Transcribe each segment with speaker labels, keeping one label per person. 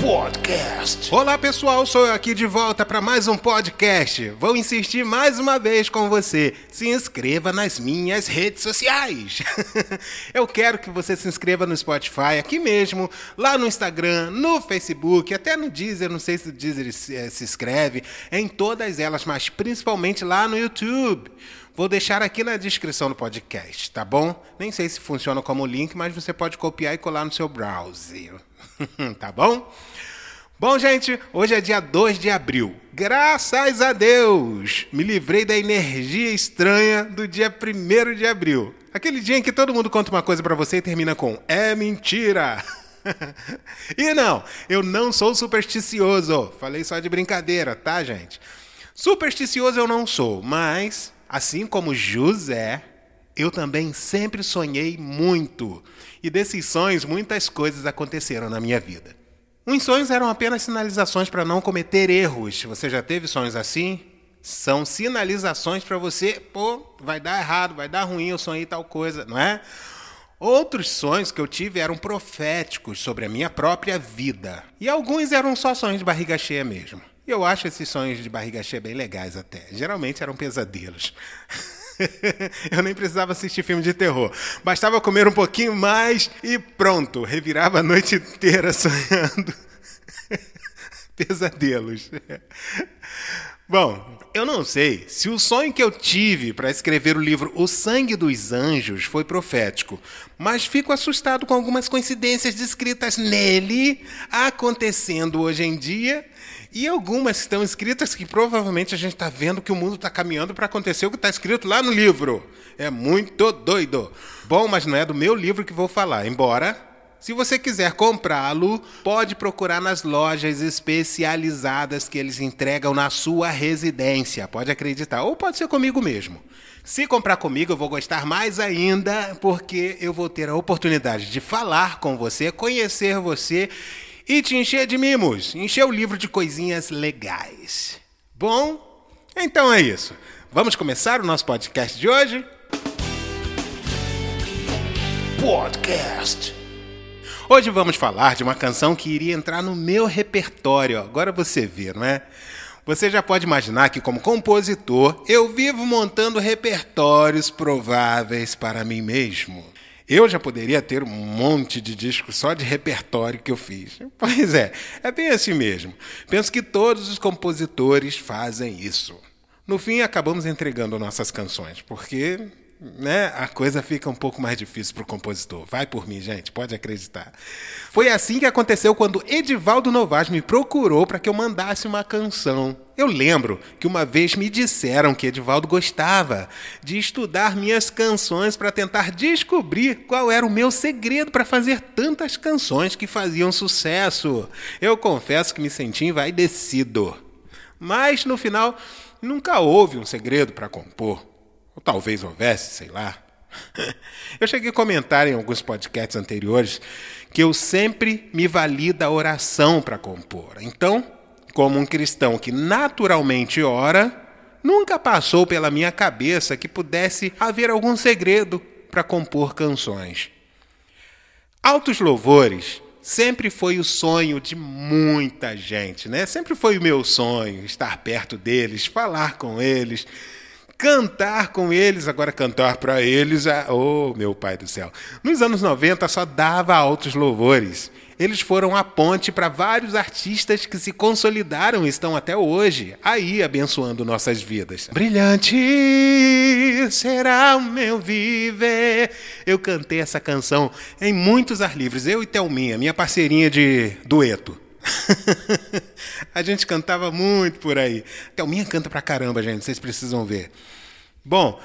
Speaker 1: Podcast.
Speaker 2: Olá pessoal, sou eu aqui de volta para mais um podcast. Vou insistir mais uma vez com você. Se inscreva nas minhas redes sociais. eu quero que você se inscreva no Spotify, aqui mesmo, lá no Instagram, no Facebook, até no Deezer, não sei se o Deezer se, eh, se inscreve, em todas elas, mas principalmente lá no YouTube. Vou deixar aqui na descrição do podcast, tá bom? Nem sei se funciona como link, mas você pode copiar e colar no seu browser. tá bom? Bom, gente, hoje é dia 2 de abril. Graças a Deus! Me livrei da energia estranha do dia 1 de abril. Aquele dia em que todo mundo conta uma coisa para você e termina com é mentira. e não, eu não sou supersticioso. Falei só de brincadeira, tá, gente? Supersticioso eu não sou, mas assim como José, eu também sempre sonhei muito. E desses sonhos, muitas coisas aconteceram na minha vida. Uns sonhos eram apenas sinalizações para não cometer erros. Você já teve sonhos assim? São sinalizações para você, pô, vai dar errado, vai dar ruim, eu sonhei tal coisa, não é? Outros sonhos que eu tive eram proféticos sobre a minha própria vida. E alguns eram só sonhos de barriga cheia mesmo. E eu acho esses sonhos de barriga cheia bem legais até. Geralmente eram pesadelos. eu nem precisava assistir filme de terror. Bastava comer um pouquinho mais e pronto, revirava a noite inteira sonhando pesadelos. Bom, eu não sei se o sonho que eu tive para escrever o livro O Sangue dos Anjos foi profético, mas fico assustado com algumas coincidências descritas nele acontecendo hoje em dia e algumas estão escritas que provavelmente a gente está vendo que o mundo está caminhando para acontecer o que está escrito lá no livro. É muito doido. Bom, mas não é do meu livro que vou falar, embora se você quiser comprá-lo, pode procurar nas lojas especializadas que eles entregam na sua residência. Pode acreditar. Ou pode ser comigo mesmo. Se comprar comigo, eu vou gostar mais ainda, porque eu vou ter a oportunidade de falar com você, conhecer você e te encher de mimos, encher o livro de coisinhas legais. Bom, então é isso. Vamos começar o nosso podcast de hoje?
Speaker 1: Podcast.
Speaker 2: Hoje vamos falar de uma canção que iria entrar no meu repertório. Agora você vê, não é? Você já pode imaginar que, como compositor, eu vivo montando repertórios prováveis para mim mesmo. Eu já poderia ter um monte de discos só de repertório que eu fiz. Pois é, é bem assim mesmo. Penso que todos os compositores fazem isso. No fim, acabamos entregando nossas canções, porque né, a coisa fica um pouco mais difícil para o compositor. Vai por mim, gente, pode acreditar. Foi assim que aconteceu quando Edivaldo Novaes me procurou para que eu mandasse uma canção. Eu lembro que uma vez me disseram que Edivaldo gostava de estudar minhas canções para tentar descobrir qual era o meu segredo para fazer tantas canções que faziam sucesso. Eu confesso que me senti envaidecido. Mas no final, nunca houve um segredo para compor. Ou talvez houvesse, sei lá. Eu cheguei a comentar em alguns podcasts anteriores que eu sempre me vali da oração para compor. Então, como um cristão que naturalmente ora, nunca passou pela minha cabeça que pudesse haver algum segredo para compor canções. Altos louvores sempre foi o sonho de muita gente, né? Sempre foi o meu sonho estar perto deles, falar com eles cantar com eles, agora cantar para eles, oh meu pai do céu. Nos anos 90 só dava altos louvores. Eles foram a ponte para vários artistas que se consolidaram e estão até hoje aí abençoando nossas vidas. Brilhante será o meu viver. Eu cantei essa canção em muitos ar livres, eu e Thelminha, minha parceirinha de dueto. a gente cantava muito por aí. Thelminha canta pra caramba, gente, vocês precisam ver. Bom,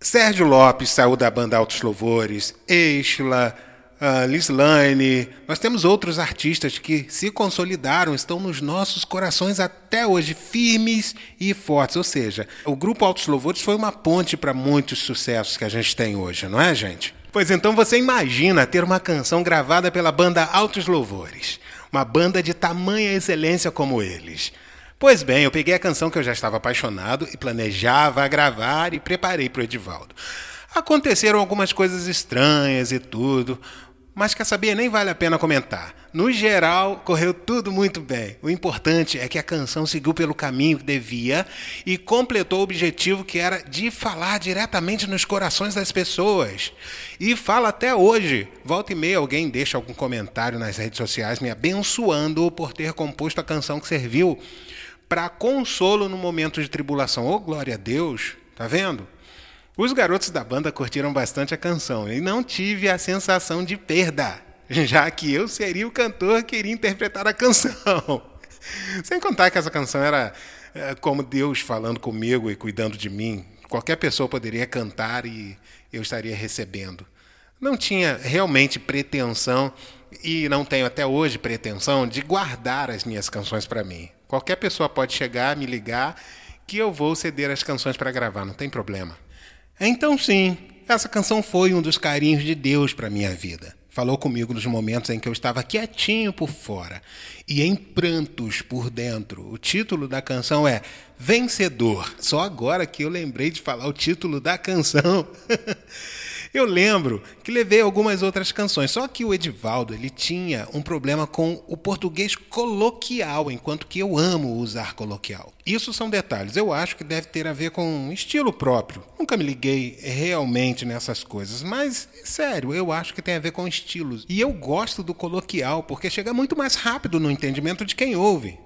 Speaker 2: Sérgio Lopes saiu da banda Altos Louvores, Eixla, uh. Nós temos outros artistas que se consolidaram, estão nos nossos corações até hoje, firmes e fortes. Ou seja, o grupo Altos Louvores foi uma ponte para muitos sucessos que a gente tem hoje, não é, gente? Pois então você imagina ter uma canção gravada pela banda Altos Louvores. Uma banda de tamanha excelência como eles. Pois bem, eu peguei a canção que eu já estava apaixonado e planejava gravar e preparei para o Edivaldo. Aconteceram algumas coisas estranhas e tudo, Mas quer saber? Nem vale a pena comentar. No geral, correu tudo muito bem. O importante é que a canção seguiu pelo caminho que devia e completou o objetivo que era de falar diretamente nos corações das pessoas. E fala até hoje. Volta e meia alguém deixa algum comentário nas redes sociais me abençoando por ter composto a canção que serviu para consolo no momento de tribulação. Oh, glória a Deus! Tá vendo? Os garotos da banda curtiram bastante a canção e não tive a sensação de perda, já que eu seria o cantor que iria interpretar a canção. Sem contar que essa canção era é, como Deus falando comigo e cuidando de mim. Qualquer pessoa poderia cantar e eu estaria recebendo. Não tinha realmente pretensão e não tenho até hoje pretensão de guardar as minhas canções para mim. Qualquer pessoa pode chegar, me ligar, que eu vou ceder as canções para gravar, não tem problema. Então, sim, essa canção foi um dos carinhos de Deus para minha vida. Falou comigo nos momentos em que eu estava quietinho por fora e em prantos por dentro. O título da canção é Vencedor. Só agora que eu lembrei de falar o título da canção. Eu lembro que levei algumas outras canções, só que o Edivaldo ele tinha um problema com o português coloquial, enquanto que eu amo usar coloquial. Isso são detalhes, eu acho que deve ter a ver com estilo próprio. Nunca me liguei realmente nessas coisas, mas sério, eu acho que tem a ver com estilos. E eu gosto do coloquial porque chega muito mais rápido no entendimento de quem ouve.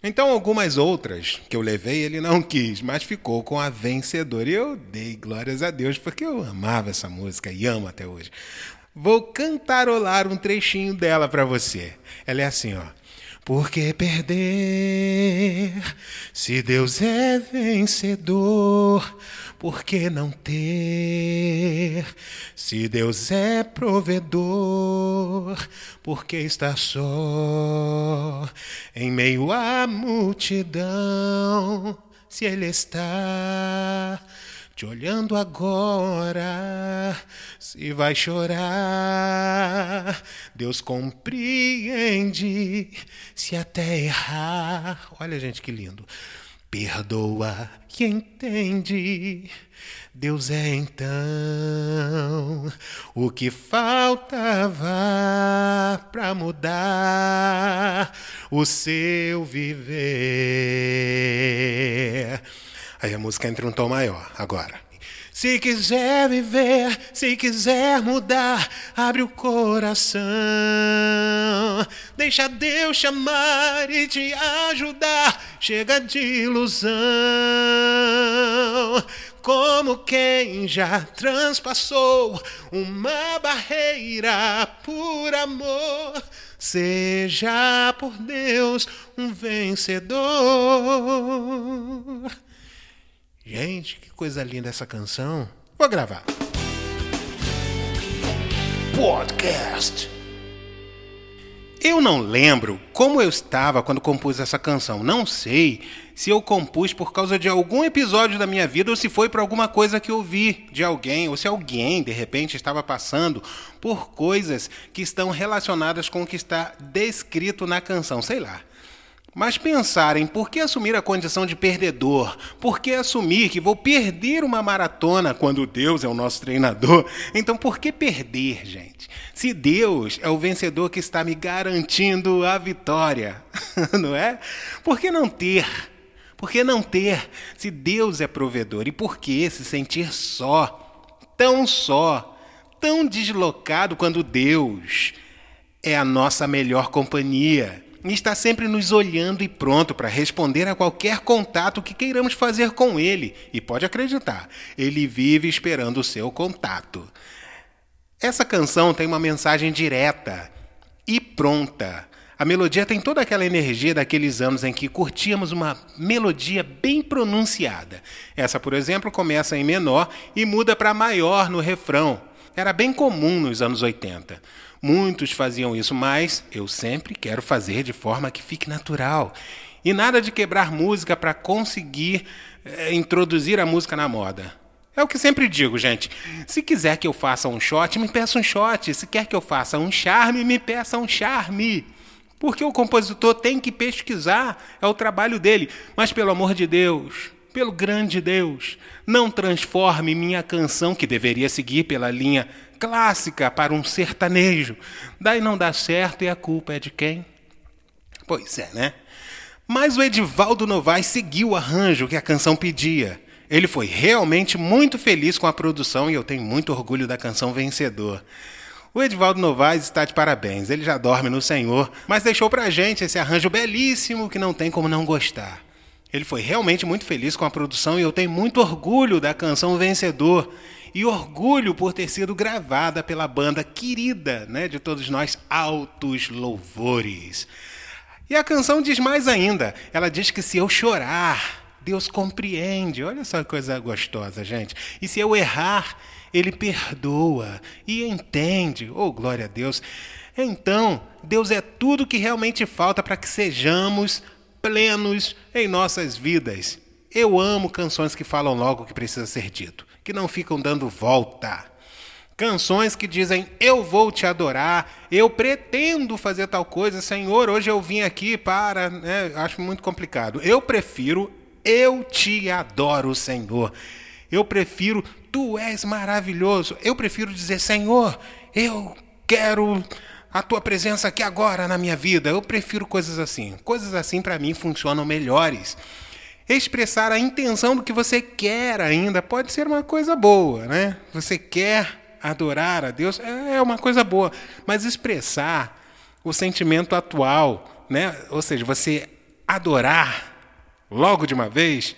Speaker 2: Então, algumas outras que eu levei, ele não quis, mas ficou com a vencedora. E eu dei glórias a Deus, porque eu amava essa música e amo até hoje. Vou cantarolar um trechinho dela para você. Ela é assim, ó. Por que perder se Deus é vencedor? Por que não ter se Deus é provedor? Por que estar só em meio à multidão se Ele está? Te olhando agora, se vai chorar, Deus compreende, se até errar. Olha, gente, que lindo. Perdoa e entende. Deus é então o que faltava para mudar o seu viver. Aí a música entra um tom maior agora. Se quiser viver, se quiser mudar, abre o coração. Deixa Deus chamar e te ajudar. Chega de ilusão. Como quem já transpassou uma barreira por amor. Seja por Deus um vencedor. Gente, que coisa linda essa canção. Vou gravar. Podcast. Eu não lembro como eu estava quando compus essa canção. Não sei se eu compus por causa de algum episódio da minha vida ou se foi por alguma coisa que eu vi de alguém, ou se alguém de repente estava passando por coisas que estão relacionadas com o que está descrito na canção, sei lá. Mas pensarem por que assumir a condição de perdedor? Por que assumir que vou perder uma maratona quando Deus é o nosso treinador? Então por que perder, gente? Se Deus é o vencedor que está me garantindo a vitória, não é? Por que não ter? Por que não ter se Deus é provedor? E por que se sentir só, tão só, tão deslocado quando Deus é a nossa melhor companhia? E está sempre nos olhando e pronto para responder a qualquer contato que queiramos fazer com ele. E pode acreditar, ele vive esperando o seu contato. Essa canção tem uma mensagem direta e pronta. A melodia tem toda aquela energia daqueles anos em que curtíamos uma melodia bem pronunciada. Essa, por exemplo, começa em menor e muda para maior no refrão. Era bem comum nos anos 80. Muitos faziam isso, mas eu sempre quero fazer de forma que fique natural. E nada de quebrar música para conseguir é, introduzir a música na moda. É o que sempre digo, gente. Se quiser que eu faça um shot, me peça um shot. Se quer que eu faça um charme, me peça um charme. Porque o compositor tem que pesquisar, é o trabalho dele. Mas pelo amor de Deus, pelo grande Deus, não transforme minha canção, que deveria seguir pela linha clássica para um sertanejo. Daí não dá certo e a culpa é de quem? Pois é, né? Mas o Edivaldo Novaes seguiu o arranjo que a canção pedia. Ele foi realmente muito feliz com a produção e eu tenho muito orgulho da canção Vencedor. O Edivaldo Novaes está de parabéns, ele já dorme no Senhor, mas deixou pra gente esse arranjo belíssimo que não tem como não gostar. Ele foi realmente muito feliz com a produção e eu tenho muito orgulho da canção Vencedor e orgulho por ter sido gravada pela banda querida, né, de todos nós, Altos Louvores. E a canção diz mais ainda. Ela diz que se eu chorar, Deus compreende. Olha só que coisa gostosa, gente. E se eu errar, ele perdoa e entende. Oh, glória a Deus. Então, Deus é tudo que realmente falta para que sejamos plenos em nossas vidas. Eu amo canções que falam logo o que precisa ser dito, que não ficam dando volta. Canções que dizem: Eu vou te adorar, eu pretendo fazer tal coisa, Senhor. Hoje eu vim aqui para. Né, acho muito complicado. Eu prefiro: Eu te adoro, Senhor. Eu prefiro: Tu és maravilhoso. Eu prefiro dizer: Senhor, eu quero a tua presença aqui agora na minha vida. Eu prefiro coisas assim. Coisas assim para mim funcionam melhores. Expressar a intenção do que você quer ainda pode ser uma coisa boa, né? Você quer adorar a Deus é uma coisa boa, mas expressar o sentimento atual, né? Ou seja, você adorar logo de uma vez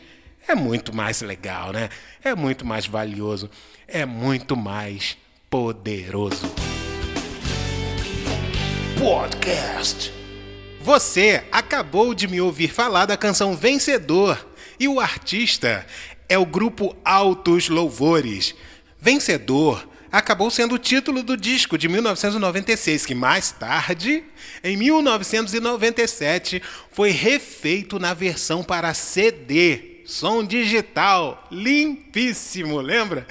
Speaker 2: é muito mais legal, né? É muito mais valioso, é muito mais poderoso. Podcast. Você acabou de me ouvir falar da canção Vencedor e o artista é o grupo Altos Louvores. Vencedor acabou sendo o título do disco de 1996, que mais tarde, em 1997, foi refeito na versão para CD som digital, limpíssimo, lembra?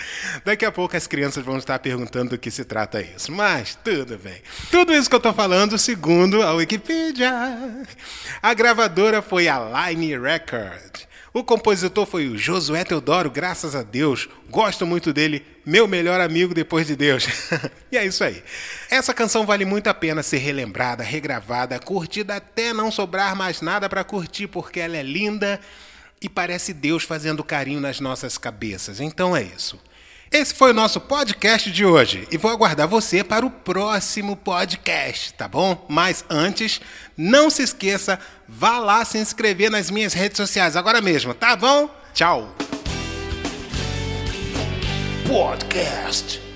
Speaker 2: Daqui a pouco as crianças vão estar perguntando do que se trata isso, mas tudo bem. Tudo isso que eu estou falando, segundo a Wikipedia. A gravadora foi a Line Record. O compositor foi o Josué Teodoro, graças a Deus. Gosto muito dele, meu melhor amigo depois de Deus. e é isso aí. Essa canção vale muito a pena ser relembrada, regravada, curtida até não sobrar mais nada para curtir, porque ela é linda e parece Deus fazendo carinho nas nossas cabeças. Então é isso. Esse foi o nosso podcast de hoje e vou aguardar você para o próximo podcast, tá bom? Mas antes, não se esqueça, vá lá se inscrever nas minhas redes sociais agora mesmo, tá bom? Tchau. Podcast.